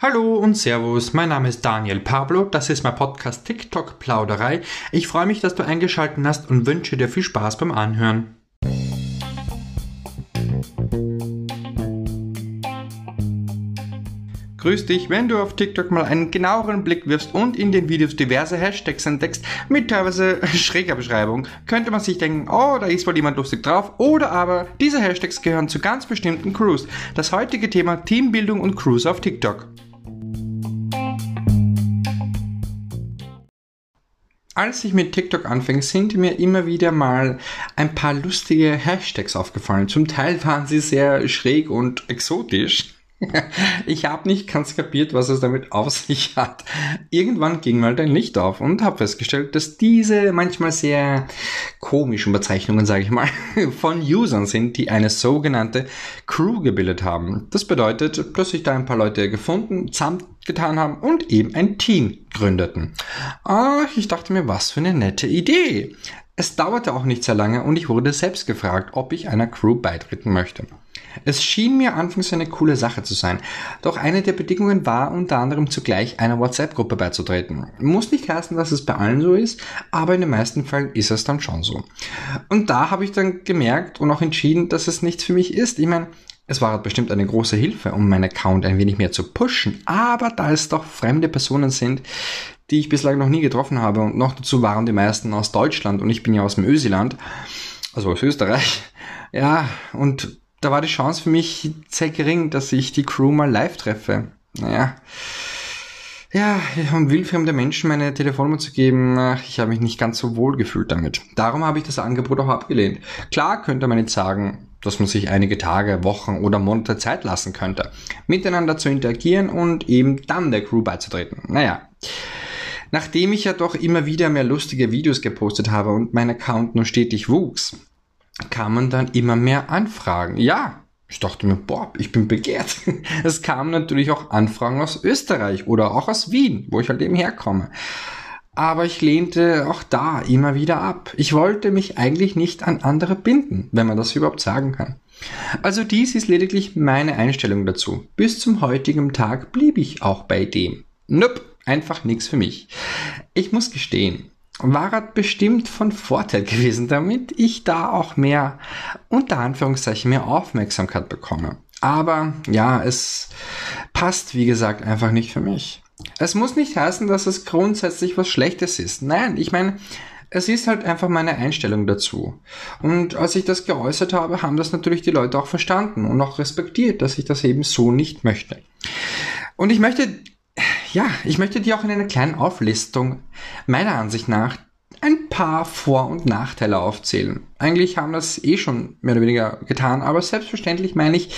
Hallo und Servus, mein Name ist Daniel Pablo, das ist mein Podcast TikTok Plauderei. Ich freue mich, dass du eingeschaltet hast und wünsche dir viel Spaß beim Anhören. Grüß dich, wenn du auf TikTok mal einen genaueren Blick wirfst und in den Videos diverse Hashtags entdeckst mit teilweise schräger Beschreibung, könnte man sich denken, oh, da ist wohl jemand lustig drauf, oder aber diese Hashtags gehören zu ganz bestimmten Crews. Das heutige Thema Teambildung und Crews auf TikTok. Als ich mit TikTok anfing, sind mir immer wieder mal ein paar lustige Hashtags aufgefallen. Zum Teil waren sie sehr schräg und exotisch. Ich habe nicht ganz kapiert, was es damit auf sich hat. Irgendwann ging mal dein Licht auf und habe festgestellt, dass diese manchmal sehr komischen Bezeichnungen, sage ich mal, von Usern sind, die eine sogenannte Crew gebildet haben. Das bedeutet, dass sich da ein paar Leute gefunden, zusammengetan haben und eben ein Team gründeten. Ach, ich dachte mir, was für eine nette Idee. Es dauerte auch nicht sehr lange und ich wurde selbst gefragt, ob ich einer Crew beitreten möchte. Es schien mir anfangs eine coole Sache zu sein, doch eine der Bedingungen war unter anderem zugleich einer WhatsApp-Gruppe beizutreten. Muss nicht heißen, dass es bei allen so ist, aber in den meisten Fällen ist es dann schon so. Und da habe ich dann gemerkt und auch entschieden, dass es nichts für mich ist. Ich meine, es war bestimmt eine große Hilfe, um meinen Account ein wenig mehr zu pushen, aber da es doch fremde Personen sind, die ich bislang noch nie getroffen habe und noch dazu waren die meisten aus Deutschland und ich bin ja aus dem Ösiland, also aus Österreich, ja, und da war die Chance für mich sehr gering, dass ich die Crew mal live treffe. Naja. Ja, um wildfremde Menschen meine Telefonnummer zu geben, ich habe mich nicht ganz so wohl gefühlt damit. Darum habe ich das Angebot auch abgelehnt. Klar könnte man jetzt sagen, dass man sich einige Tage, Wochen oder Monate Zeit lassen könnte, miteinander zu interagieren und eben dann der Crew beizutreten. Naja. Nachdem ich ja doch immer wieder mehr lustige Videos gepostet habe und mein Account nur stetig wuchs, kamen dann immer mehr Anfragen. Ja, ich dachte mir, boah, ich bin begehrt. Es kamen natürlich auch Anfragen aus Österreich oder auch aus Wien, wo ich halt eben herkomme. Aber ich lehnte auch da immer wieder ab. Ich wollte mich eigentlich nicht an andere binden, wenn man das überhaupt sagen kann. Also dies ist lediglich meine Einstellung dazu. Bis zum heutigen Tag blieb ich auch bei dem. Nope, einfach nichts für mich. Ich muss gestehen, war bestimmt von Vorteil gewesen, damit ich da auch mehr, unter Anführungszeichen, mehr Aufmerksamkeit bekomme. Aber ja, es passt, wie gesagt, einfach nicht für mich. Es muss nicht heißen, dass es grundsätzlich was Schlechtes ist. Nein, ich meine, es ist halt einfach meine Einstellung dazu. Und als ich das geäußert habe, haben das natürlich die Leute auch verstanden und auch respektiert, dass ich das eben so nicht möchte. Und ich möchte ja, ich möchte dir auch in einer kleinen Auflistung meiner Ansicht nach ein paar Vor- und Nachteile aufzählen. Eigentlich haben das eh schon mehr oder weniger getan, aber selbstverständlich meine ich,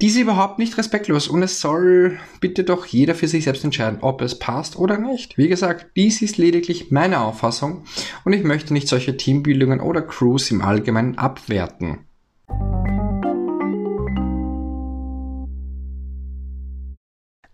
diese überhaupt nicht respektlos und es soll bitte doch jeder für sich selbst entscheiden, ob es passt oder nicht. Wie gesagt, dies ist lediglich meine Auffassung und ich möchte nicht solche Teambildungen oder Crews im Allgemeinen abwerten.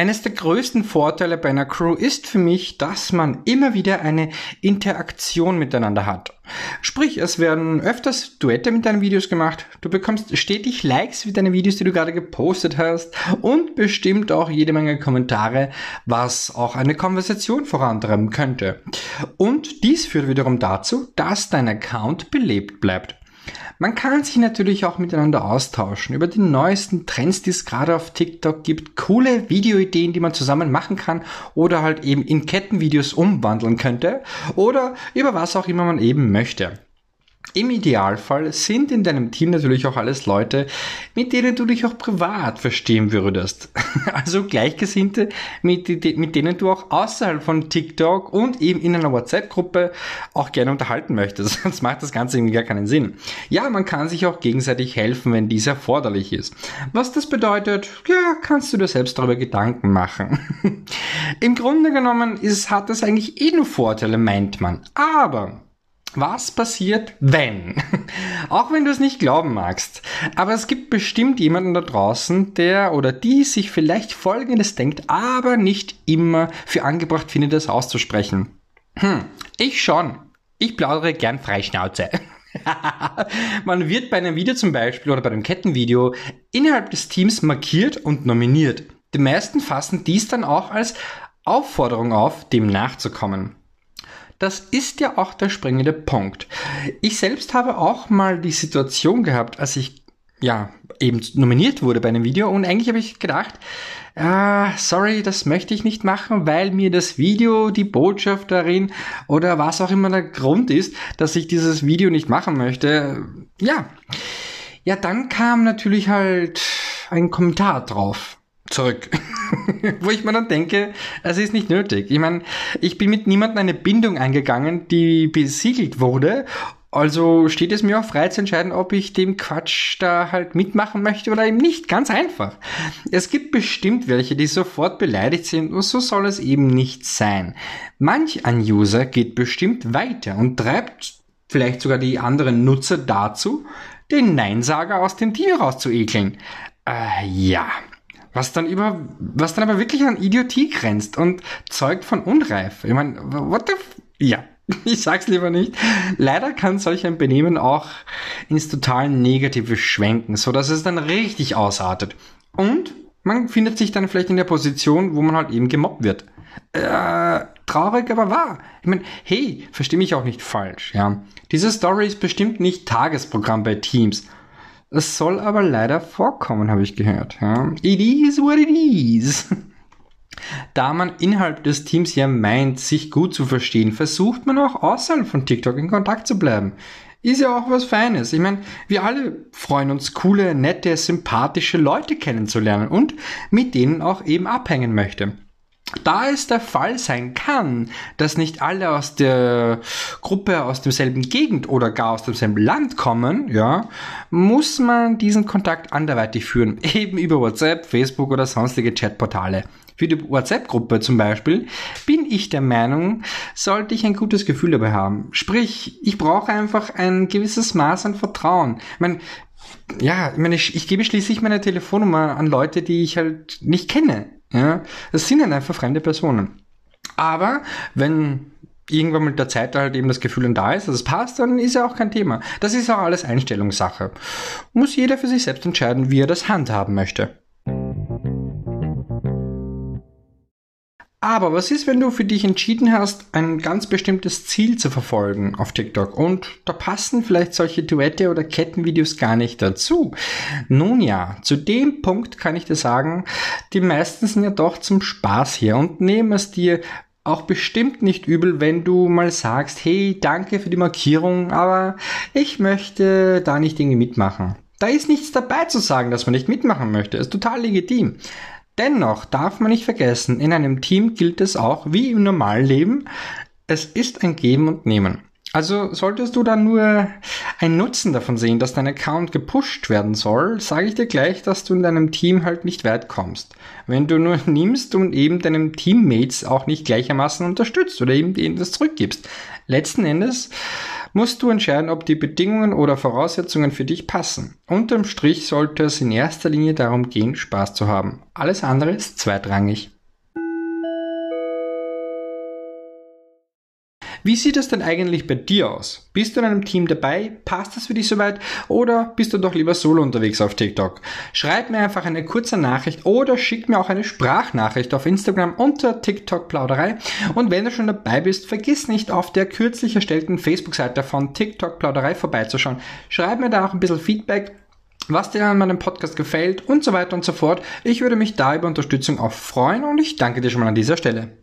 Eines der größten Vorteile bei einer Crew ist für mich, dass man immer wieder eine Interaktion miteinander hat. Sprich, es werden öfters Duette mit deinen Videos gemacht, du bekommst stetig Likes für deine Videos, die du gerade gepostet hast und bestimmt auch jede Menge Kommentare, was auch eine Konversation vorantreiben könnte. Und dies führt wiederum dazu, dass dein Account belebt bleibt. Man kann sich natürlich auch miteinander austauschen über die neuesten Trends, die es gerade auf TikTok gibt, coole Videoideen, die man zusammen machen kann oder halt eben in Kettenvideos umwandeln könnte oder über was auch immer man eben möchte. Im Idealfall sind in deinem Team natürlich auch alles Leute, mit denen du dich auch privat verstehen würdest. Also Gleichgesinnte, mit, mit denen du auch außerhalb von TikTok und eben in einer WhatsApp-Gruppe auch gerne unterhalten möchtest. Sonst macht das Ganze irgendwie gar keinen Sinn. Ja, man kann sich auch gegenseitig helfen, wenn dies erforderlich ist. Was das bedeutet, ja, kannst du dir selbst darüber Gedanken machen. Im Grunde genommen ist, hat das eigentlich eh nur Vorteile, meint man. Aber was passiert, wenn? Auch wenn du es nicht glauben magst. Aber es gibt bestimmt jemanden da draußen, der oder die sich vielleicht Folgendes denkt, aber nicht immer für angebracht findet, das auszusprechen. Hm, ich schon. Ich plaudere gern Freischnauze. Man wird bei einem Video zum Beispiel oder bei einem Kettenvideo innerhalb des Teams markiert und nominiert. Die meisten fassen dies dann auch als Aufforderung auf, dem nachzukommen. Das ist ja auch der springende Punkt. Ich selbst habe auch mal die Situation gehabt, als ich ja eben nominiert wurde bei einem Video und eigentlich habe ich gedacht, ah, sorry, das möchte ich nicht machen, weil mir das Video, die Botschaft darin oder was auch immer der Grund ist, dass ich dieses Video nicht machen möchte. Ja. Ja, dann kam natürlich halt ein Kommentar drauf zurück. Wo ich mir dann denke, es ist nicht nötig. Ich meine, ich bin mit niemandem eine Bindung eingegangen, die besiegelt wurde. Also steht es mir auch frei zu entscheiden, ob ich dem Quatsch da halt mitmachen möchte oder eben nicht. Ganz einfach. Es gibt bestimmt welche, die sofort beleidigt sind und so soll es eben nicht sein. Manch ein User geht bestimmt weiter und treibt vielleicht sogar die anderen Nutzer dazu, den Neinsager aus dem Tier rauszuekeln. Äh, ja. Was dann über, was dann aber wirklich an Idiotie grenzt und zeugt von Unreif. Ich meine, what the, f ja, ich sag's lieber nicht. Leider kann solch ein Benehmen auch ins total Negative schwenken, so dass es dann richtig ausartet. Und man findet sich dann vielleicht in der Position, wo man halt eben gemobbt wird. Äh, traurig, aber wahr. Ich meine, hey, versteh mich auch nicht falsch, ja. Diese Story ist bestimmt nicht Tagesprogramm bei Teams. Es soll aber leider vorkommen, habe ich gehört. Ja. It is what it is. Da man innerhalb des Teams ja meint, sich gut zu verstehen, versucht man auch außerhalb von TikTok in Kontakt zu bleiben. Ist ja auch was Feines. Ich meine, wir alle freuen uns, coole, nette, sympathische Leute kennenzulernen und mit denen auch eben abhängen möchte. Da es der Fall sein kann, dass nicht alle aus der Gruppe aus demselben Gegend oder gar aus demselben Land kommen, ja, muss man diesen Kontakt anderweitig führen, eben über WhatsApp, Facebook oder sonstige Chatportale. Für die WhatsApp-Gruppe zum Beispiel bin ich der Meinung, sollte ich ein gutes Gefühl dabei haben. Sprich, ich brauche einfach ein gewisses Maß an Vertrauen. Ich meine, ja, ich meine, ich, ich gebe schließlich meine Telefonnummer an Leute, die ich halt nicht kenne. Ja, das sind dann einfach fremde Personen. Aber wenn irgendwann mit der Zeit halt eben das Gefühl dann da ist, dass es passt, dann ist ja auch kein Thema. Das ist auch alles Einstellungssache. Muss jeder für sich selbst entscheiden, wie er das handhaben möchte. Aber was ist, wenn du für dich entschieden hast, ein ganz bestimmtes Ziel zu verfolgen auf TikTok und da passen vielleicht solche Duette oder Kettenvideos gar nicht dazu? Nun ja, zu dem Punkt kann ich dir sagen, die meisten sind ja doch zum Spaß hier und nehmen es dir auch bestimmt nicht übel, wenn du mal sagst, hey, danke für die Markierung, aber ich möchte da nicht irgendwie mitmachen. Da ist nichts dabei zu sagen, dass man nicht mitmachen möchte. Ist total legitim. Dennoch darf man nicht vergessen, in einem Team gilt es auch wie im normalen Leben, es ist ein Geben und Nehmen. Also solltest du dann nur einen Nutzen davon sehen, dass dein Account gepusht werden soll, sage ich dir gleich, dass du in deinem Team halt nicht weit kommst. Wenn du nur nimmst und eben deinem Teammates auch nicht gleichermaßen unterstützt oder eben denen das zurückgibst. Letzten Endes musst du entscheiden, ob die Bedingungen oder Voraussetzungen für dich passen. Unterm Strich sollte es in erster Linie darum gehen, Spaß zu haben. Alles andere ist zweitrangig. Wie sieht es denn eigentlich bei dir aus? Bist du in einem Team dabei? Passt das für dich soweit? Oder bist du doch lieber solo unterwegs auf TikTok? Schreib mir einfach eine kurze Nachricht oder schick mir auch eine Sprachnachricht auf Instagram unter TikTok Plauderei. Und wenn du schon dabei bist, vergiss nicht auf der kürzlich erstellten Facebook-Seite von TikTok Plauderei vorbeizuschauen. Schreib mir da auch ein bisschen Feedback was dir an meinem Podcast gefällt und so weiter und so fort. Ich würde mich da über Unterstützung auch freuen und ich danke dir schon mal an dieser Stelle.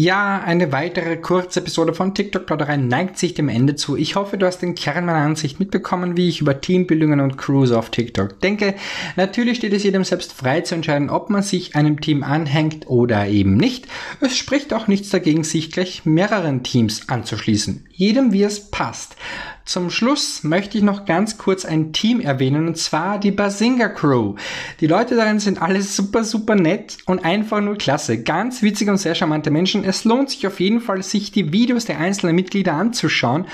Ja, eine weitere kurze Episode von TikTok Plauderei neigt sich dem Ende zu. Ich hoffe, du hast den Kern meiner Ansicht mitbekommen, wie ich über Teambildungen und Crews auf TikTok denke. Natürlich steht es jedem selbst frei zu entscheiden, ob man sich einem Team anhängt oder eben nicht. Es spricht auch nichts dagegen, sich gleich mehreren Teams anzuschließen. Jedem wie es passt. Zum Schluss möchte ich noch ganz kurz ein Team erwähnen, und zwar die Basinga Crew. Die Leute darin sind alle super, super nett und einfach nur klasse. Ganz witzige und sehr charmante Menschen. Es lohnt sich auf jeden Fall, sich die Videos der einzelnen Mitglieder anzuschauen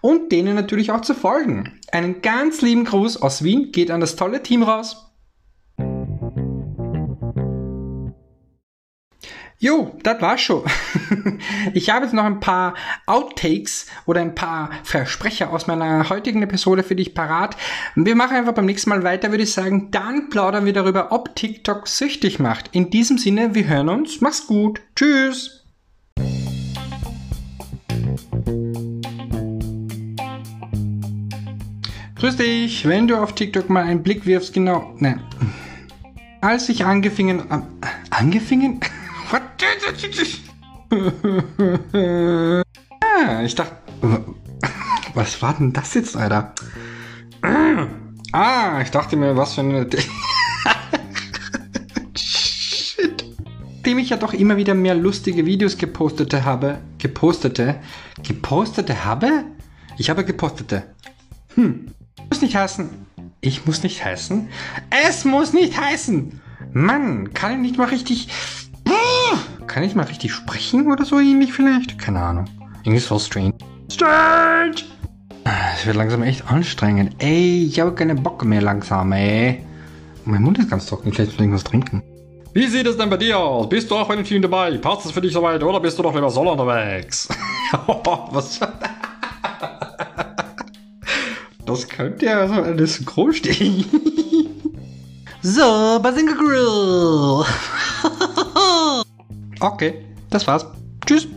und denen natürlich auch zu folgen. Einen ganz lieben Gruß aus Wien geht an das tolle Team raus. Jo, das war's schon. Ich habe jetzt noch ein paar Outtakes oder ein paar Versprecher aus meiner heutigen Episode für dich parat. Wir machen einfach beim nächsten Mal weiter, würde ich sagen. Dann plaudern wir darüber, ob TikTok süchtig macht. In diesem Sinne, wir hören uns. Mach's gut. Tschüss. Grüß dich, wenn du auf TikTok mal einen Blick wirfst, genau, ne. Als ich angefingen, äh, angefingen? ah, ich dachte, was war denn das jetzt, Alter? Ah, ich dachte mir, was für eine... Shit. Dem ich ja doch immer wieder mehr lustige Videos gepostete habe. Gepostete? Gepostete habe? Ich habe gepostete. Hm. Muss nicht heißen. Ich muss nicht heißen. Es muss nicht heißen. Mann, kann ich nicht mal richtig. Kann ich mal richtig sprechen oder so ähnlich vielleicht? Keine Ahnung. Irgendwie so strange. Strange! Es wird langsam echt anstrengend. Ey, ich habe keinen Bock mehr langsam, ey. Mein Mund ist ganz trocken, vielleicht muss ich irgendwas trinken. Wie sieht es denn bei dir aus? Bist du auch bei den Team dabei? Passt es für dich soweit oder bist du doch lieber solo unterwegs? Was? Das könnte ja so eine Synchronstimme. so, Bazinga Grill. Okay, das war's. Tschüss.